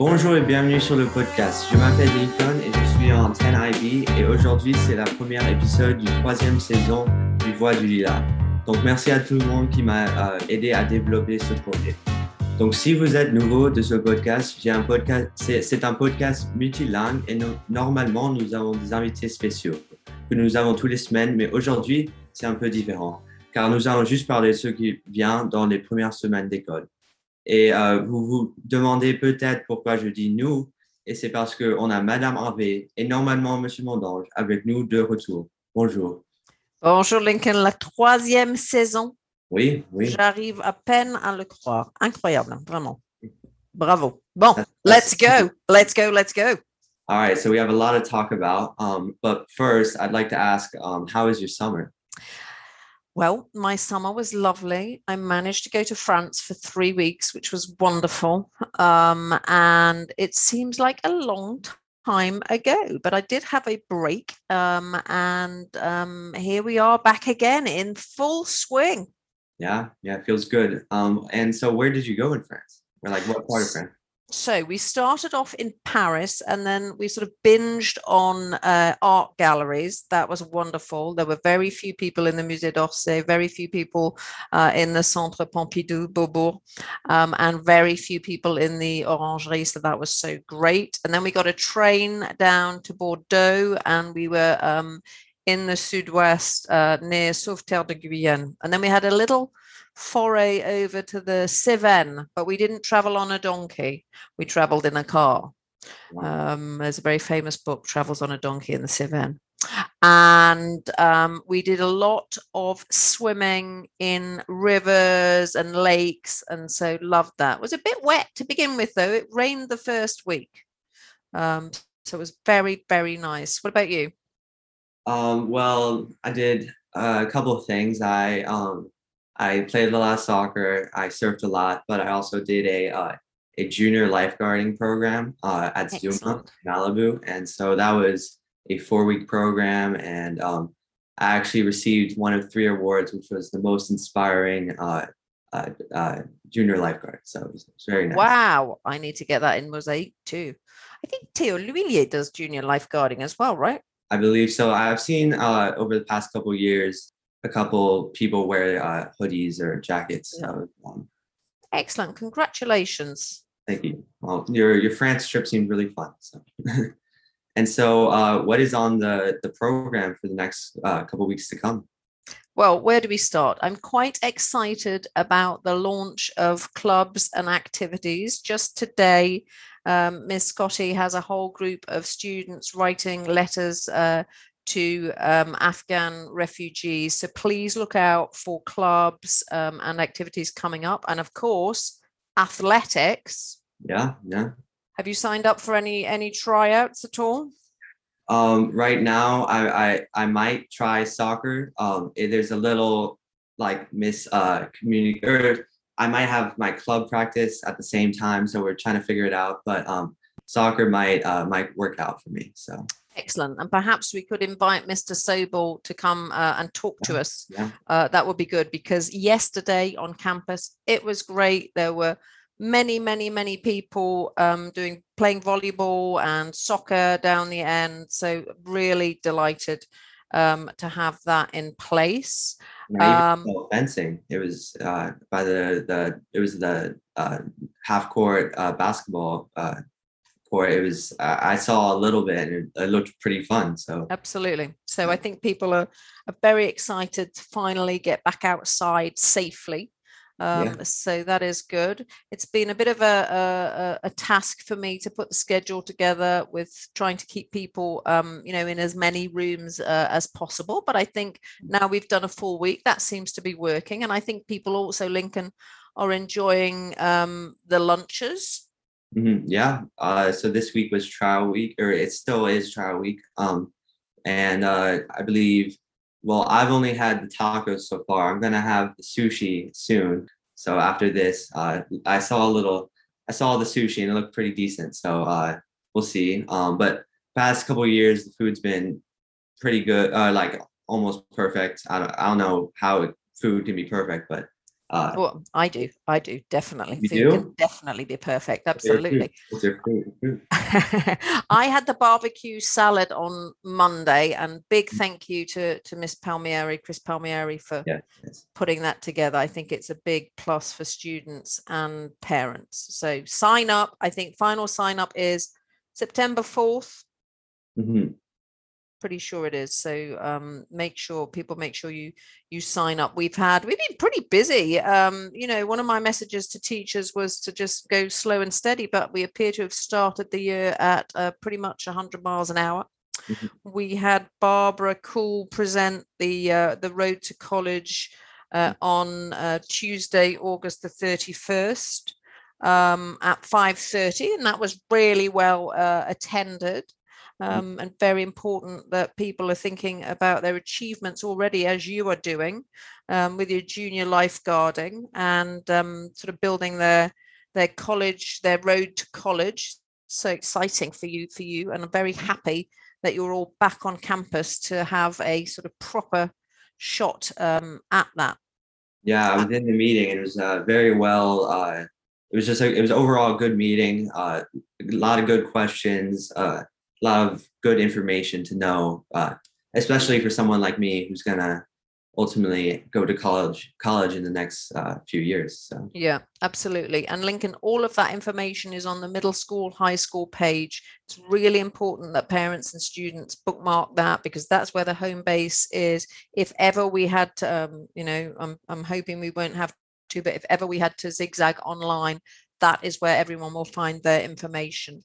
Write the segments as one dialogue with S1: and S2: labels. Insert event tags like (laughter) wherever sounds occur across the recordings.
S1: Bonjour et bienvenue sur le podcast. Je m'appelle Lincoln et je suis en 10IB et aujourd'hui c'est la première épisode du troisième saison du Voix du Lila. Donc merci à tout le monde qui m'a euh, aidé à développer ce projet. Donc si vous êtes nouveau de ce podcast, j'ai un podcast, c'est un podcast multilingue et normalement nous avons des invités spéciaux que nous avons tous les semaines, mais aujourd'hui c'est un peu différent car nous allons juste parler de ce qui vient dans les premières semaines d'école. Et euh, vous vous demandez peut-être pourquoi je dis nous, et c'est parce qu'on a Madame Harvey et normalement Monsieur Mondange avec nous de retour. Bonjour.
S2: Bonjour Lincoln, la troisième saison.
S1: Oui, oui.
S2: J'arrive à peine à le croire. Incroyable, vraiment. Bravo. Bon, let's go, let's go, let's go.
S1: All right, so we have a lot to talk about. Um, but first, I'd like to ask, um, how is your summer?
S2: Well, my summer was lovely. I managed to go to France for three weeks, which was wonderful. Um, and it seems like a long time ago, but I did have a break. Um, and um, here we are back again in full swing.
S1: Yeah, yeah, it feels good. Um, and so where did you go in France? Or like what part of France?
S2: So we started off in Paris and then we sort of binged on uh, art galleries. That was wonderful. There were very few people in the Musée d'Orsay, very few people uh, in the Centre Pompidou, Beaubourg, um, and very few people in the Orangerie. So that was so great. And then we got a train down to Bordeaux and we were um, in the Sud-Ouest uh, near Sauveterre de Guyenne. And then we had a little foray over to the Cevennes, but we didn't travel on a donkey. We traveled in a car. Wow. Um, there's a very famous book, Travels on a Donkey in the Cevennes. And um, we did a lot of swimming in rivers and lakes, and so loved that. It was a bit wet to begin with, though. It rained the first week. Um, so it was very, very nice. What about you?
S1: Um, well, I did a couple of things. I um, I played a lot of soccer. I surfed a lot, but I also did a uh, a junior lifeguarding program uh, at Zuma Malibu, and so that was a four week program, and um, I actually received one of three awards, which was the most inspiring uh, uh, uh, junior lifeguard. So it was, it was, very nice.
S2: Wow, I need to get that in Mosaic too. I think Theo L'Huillier does junior lifeguarding as well, right?
S1: I believe so. I've seen uh, over the past couple years a couple people wear uh, hoodies or jackets. So, um,
S2: Excellent. Congratulations.
S1: Thank you. Well, your your France trip seemed really fun. So. (laughs) and so, uh, what is on the the program for the next uh, couple weeks to come?
S2: Well, where do we start? I'm quite excited about the launch of clubs and activities. Just today, um, Scotty has a whole group of students writing letters uh, to um, Afghan refugees. So please look out for clubs um, and activities coming up. And of course, athletics.
S1: Yeah, yeah.
S2: Have you signed up for any any tryouts at all?
S1: Um, right now, I, I I might try soccer. Um, there's a little like miss uh community or I might have my club practice at the same time, so we're trying to figure it out. But um, soccer might uh, might work out for me. So
S2: Excellent. And perhaps we could invite Mr. Sobel to come uh, and talk to us.
S1: Yeah.
S2: Uh, that would be good because yesterday on campus, it was great. There were many, many, many people um, doing playing volleyball and soccer down the end. So really delighted um, to have that in place.
S1: Um, fencing. It was uh, by the the it was the uh, half court uh, basketball uh. It was I saw a little bit and it, it, looked pretty fun. So
S2: absolutely. So I think people are, are very excited to finally get back outside safely. Um, yeah. So that is good. It's been a bit of a, a, a, task for me to put the schedule together with trying to keep people, um, you know, in as many rooms uh, as possible. But I think now we've done a full week, that seems to be working. And I think people also, Lincoln, are enjoying um, the lunches
S1: Mm-hmm. Yeah. Uh, so this week was trial week, or it still is trial week. Um, and uh, I believe, well, I've only had the tacos so far. I'm gonna have the sushi soon. So after this, uh, I saw a little, I saw the sushi and it looked pretty decent. So uh, we'll see. Um, but past couple years, the food's been pretty good, uh, like almost perfect. I don't, I don't know how food can be perfect, but Uh,
S2: Well, I do. I do definitely.
S1: You
S2: Food
S1: do?
S2: can definitely be perfect.
S1: what's your food?
S2: Absolutely.
S1: What's your food? Food.
S2: I had the barbecue salad on Monday, and big
S1: Mm.
S2: thank you to to Miss Palmieri, Chris Palmieri, for
S1: Yeah. yes.
S2: putting that together. I think it's a big plus for students and parents. So sign up. I think final sign up is September fourth.
S1: Mhm.
S2: Pretty sure it is. So um, make sure people make sure you you sign up. We've had we've been pretty busy. Um, you know, one of my messages to teachers was to just go slow and steady, but we appear to have started the year at uh, pretty much 100 miles an hour.
S1: Mhm.
S2: We had Barbara Cool present the uh, the Road to College uh, on uh, Tuesday, August the 31st um, at 5:30, and that was really well uh, attended um, and very important that people are thinking about their achievements already as you are doing um, with your junior lifeguarding and um, sort of building their their college their road to college so exciting for you for you and i'm very happy that you're all back on campus to have a sort of proper shot um, at that
S1: Yeah, I was in the meeting it was uh, very well. Uh, it was just a, it was overall a good meeting. Uh, a lot of good questions. Uh, a lot of good information to know, uh, especially for someone like me who's gonna ultimately go to college college in the next uh, few years. So
S2: Yeah, absolutely. And Lincoln, all of that information is on the middle school, high school page. It's really important that parents and students bookmark that because that's where the home base is. If ever we had to, um, you know, I'm, I'm hoping we won't have to, but if ever we had to zigzag online, that is where everyone will find their information.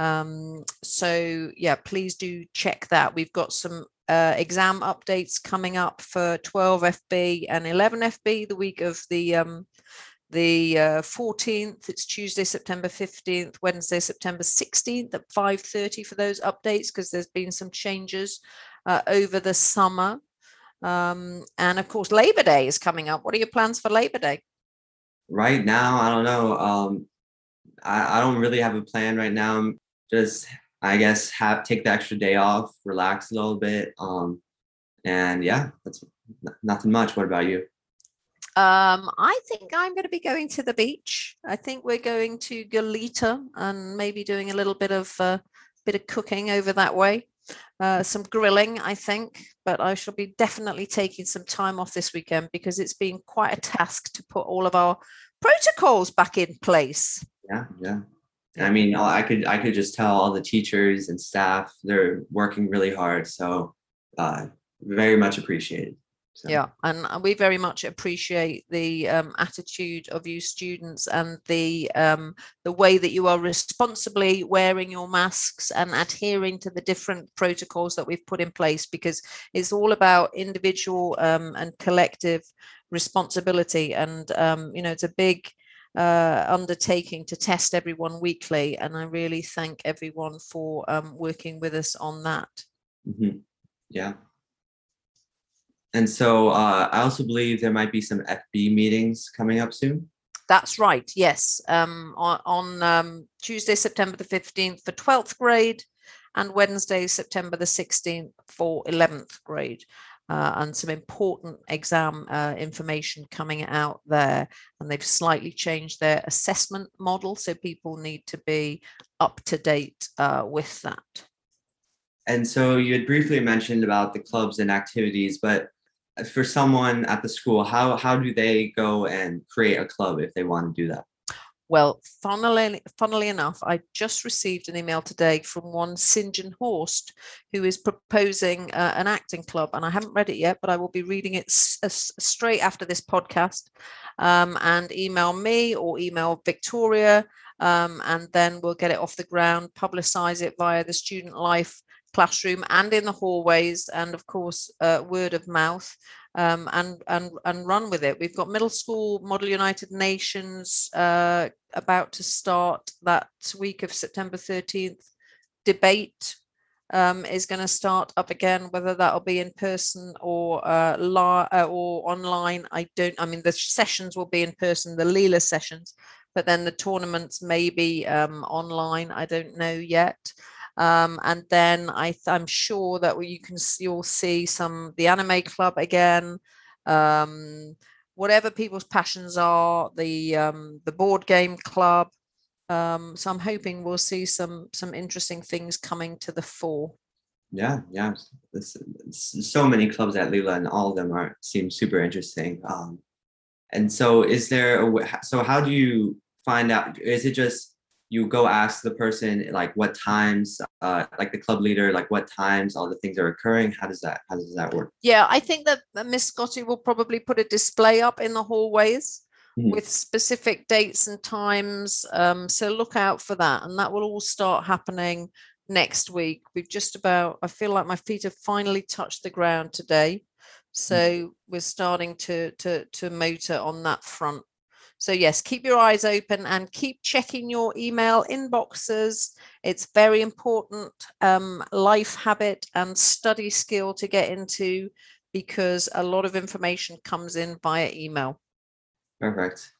S2: Um, so yeah, please do check that. We've got some uh, exam updates coming up for 12 IB and 11 IB the week of the um, the uh, 14th. It's Tuesday, September 15th, Wednesday, September 16th at 5:30 for those updates because there's been some changes uh, over the summer. Um, and of course, Labor Day is coming up. What are your plans for Labor Day?
S1: right now, I don't know. Um, I, I don't really have a plan right now. I'm just I guess have take the extra day off, relax a little bit. Um, and yeah, that's nothing much. What about you?
S2: Um, I think I'm going to be going to the beach. I think we're going to Galita and maybe doing a little bit of uh, bit of cooking over that way. Uh, some grilling, I think, but I shall be definitely taking some time off this weekend because it's been quite a task to put all of our protocols back in place.
S1: Yeah, yeah. I mean, I could I could just tell all the teachers and staff they're working really hard. So, uh, very much appreciated. So,
S2: Yeah, and uh, we very much appreciate the um, attitude of you students and the um, the way that you are responsibly wearing your masks and adhering to the different protocols that we've put in place because it's all about individual um, and collective responsibility. And um, you know, it's a big uh, undertaking to test everyone weekly, and I really thank everyone for um, working with us on that.
S1: mhm, yeah. And so uh, I also believe there might be some IB meetings coming up soon.
S2: That's right. Yes. Um, on on um, Tuesday, September the 15th for 12th grade and Wednesday, September the 16th for 11th grade. Uh, and some important exam uh, information coming out there. And they've slightly changed their assessment model. So people need to be up to date uh, with that.
S1: And so you had briefly mentioned about the clubs and activities, but uh, for someone at the school, how how do they go and create a club if they want to do that?
S2: Well, funnily, funnily enough, I just received an email today from one St. John Horst, who is proposing uh, an acting club, and I haven't read it yet, but I will be reading it s- s- straight after this podcast. Um, and email me or email Victoria, um, and then we'll get it off the ground, publicize it via the student life classroom and in the hallways, and of course, uh, word of mouth um, and and and run with it. We've got middle school Model United Nations uh, about to start that week of September 13th. Debate um, is going to start up again, whether that'll be in person or uh, la- uh, or online. I don't. I mean, the sessions will be in person, the Lila sessions, but then the tournaments may be um, online. I don't know yet. Um, and then I I'm sure that you can you'll see some the anime club again. Um, whatever people's passions are, the um, the board game club. Um, so I'm hoping we'll see some some interesting things coming to the fore.
S1: Yeah, yeah. It's, it's so many clubs at Lila, and all of them are seem super interesting. Um, and so, is there a so how do you find out? Is it just you go ask the person like what times, uh, like the club leader, like what times all the things are occurring? How does that how does that work?
S2: Yeah, I think that Miss Scotty will probably put a display up in the hallways. Mm-hmm. With specific dates and times. Um, so look out for that. And that will all start happening next week. We've just about, I feel like my feet have finally touched the ground today. Mm. So mm. we're starting to, to, to motor on that front. So yes, keep your eyes open and keep checking your email inboxes. It's very important um, life habit and study skill to get into because a lot of information comes in via email.
S1: Perfect.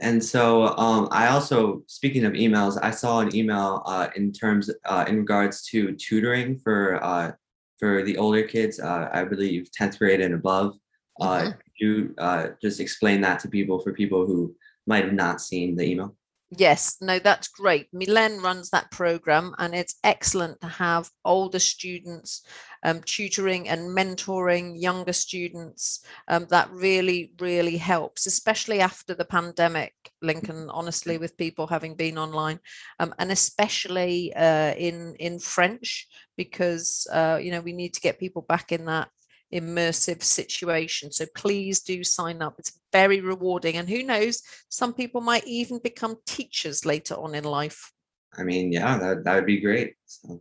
S1: And so um, I also, speaking of emails, I saw an email uh, in terms uh, in regards to tutoring for uh, for the older kids. Uh, I believe tenth grade and above. Uh, mm-hmm. you uh, just explain that to people for people who might have not seen the email.
S2: Yes, no, that's great. Milen runs that program, and it's excellent to have older students um, tutoring and mentoring younger students. Um, that really, really helps, especially after the pandemic, Lincoln, honestly, with people having been online, um, and especially uh, in in French, because uh, you know we need to get people back in that immersive situation. So please do sign up. It's very rewarding. And who knows, some people might even become teachers later on in life.
S1: I mean, yeah, that, that would be great. So,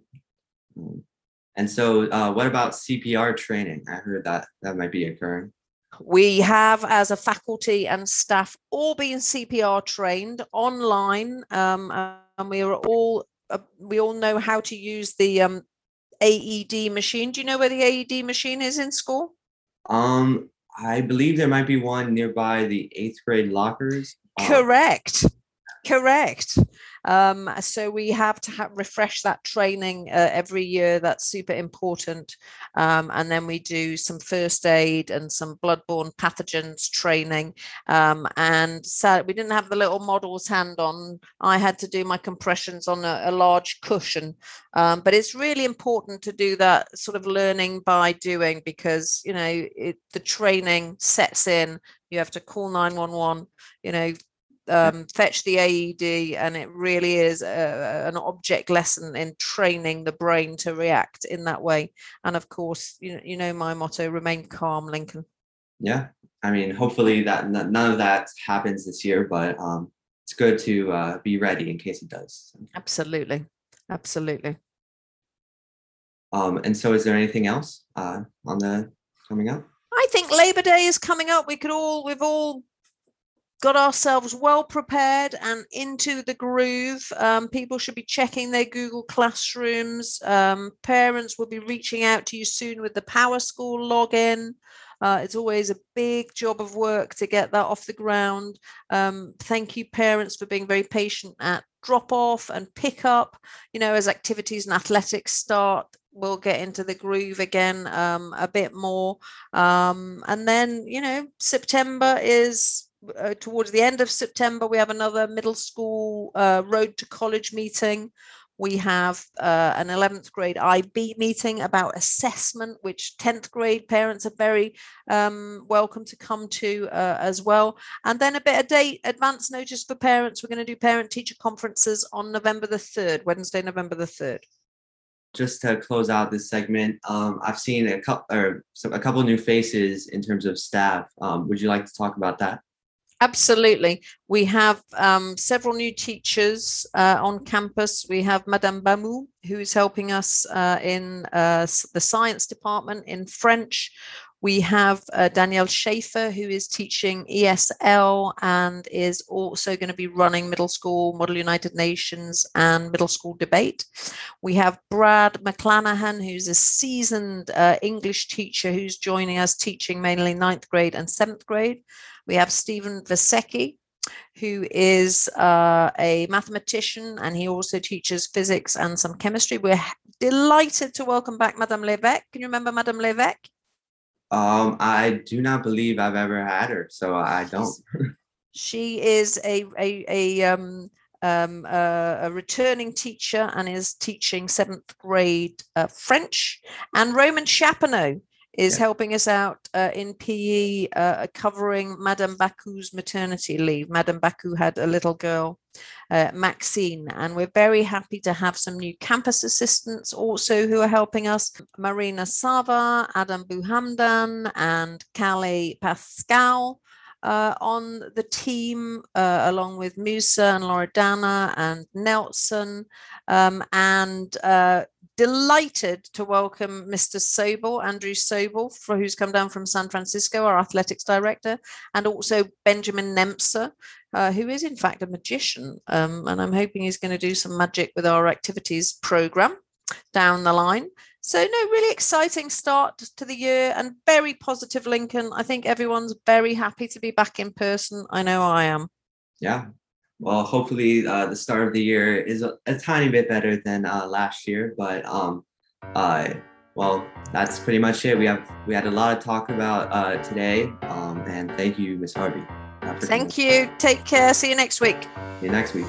S1: um, and so, uh, what about CPR training? I heard that that might be occurring.
S2: We have, as a faculty and staff, all been CPR trained online, um, and we are all uh, we all know how to use the um, AED machine. Do you know where the AED machine is in school?
S1: Um, I believe there might be one nearby the eighth grade lockers.
S2: Correct. Um, Correct. Um, so we have to have, refresh that training uh, every year. That's super important. Um, and then we do some first aid and some bloodborne pathogens training. Um, and so we didn't have the little model's hand on. I had to do my compressions on a, a large cushion. Um, but it's really important to do that sort of learning by doing because, you know, it, the training sets in. You have to call 911, you know, um, fetch the AED, and it really is a, an object lesson in training the brain to react in that way. And of course, you know, you know my motto: remain calm, Lincoln.
S1: Yeah, I mean, hopefully that none of that happens this year, but um, it's good to uh, be ready in case it does.
S2: Absolutely, absolutely.
S1: Um, and so, is there anything else uh, on the coming up?
S2: I think Labor Day is coming up. We could all, we've all got ourselves well prepared and into the groove. Um, people should be checking their Google Classrooms. Um, parents will be reaching out to you soon with the PowerSchool login. Uh, it's always a big job of work to get that off the ground. Um, thank you, parents, for being very patient at drop off and pick up. You know, as activities and athletics start, we'll get into the groove again um, a bit more. Um, and then, you know, September is uh, towards the end of September, we have another middle school uh, road to college meeting. We have uh, an 11th grade IB meeting about assessment, which 10th grade parents are very um, welcome to come to uh, as well. And then a bit of date advance notice for parents. We're going to do parent teacher conferences on November the 3rd, Wednesday, November the 3rd
S1: just to close out this segment, um, I've seen a couple or a couple new faces in terms of staff. Um, would you like to talk about that?
S2: Absolutely. We have um, several new teachers uh, on campus. We have Madame Bamou, who is helping us uh, in uh, the science department in French. We have uh, Danielle Schaefer, who is teaching ESL and is also going to be running middle school Model United Nations and middle school debate. We have Brad McClanahan, who's a seasoned uh, English teacher who's joining us teaching mainly ninth grade and seventh grade. We have Stephen Vasecki, who is uh, a mathematician and he also teaches physics and some chemistry. We're delighted to welcome back Madame Levesque. Can you remember Madame Levesque?
S1: Um, I do not believe I've ever had her, so I don't. (laughs)
S2: she is a a, a um um, uh, a returning teacher and is teaching seventh grade uh, French. And Roman Chapineau is yeah. helping us out uh, in PE, uh, covering Madame Baku's maternity leave. Madame Baku had a little girl, uh, Maxine, and we're very happy to have some new campus assistants also who are helping us. Marina Sava, Adam Buhamdan, and Callie Pascal uh, on the team, uh, along with Musa and Loredana and Nelson, um, and uh, delighted to welcome Mr. Sobel, Andrew Sobel, for, who's come down from San Francisco, our athletics director, and also Benjamin Nemser, uh, who is in fact a magician, um, and I'm hoping he's going to do some magic with our activities program down the line. So, no, really exciting start to the year and very positive, Lincoln. I think everyone's very happy to be back in person. I know I am.
S1: Yeah. Well, hopefully, uh, the start of the year is a, a tiny bit better than uh, last year, but um, uh, well, that's pretty much it. We have we had a lot of talk about uh, today, um, and thank you, Miss Harvey.
S2: Thank you. Take care. See you next week.
S1: See you next week.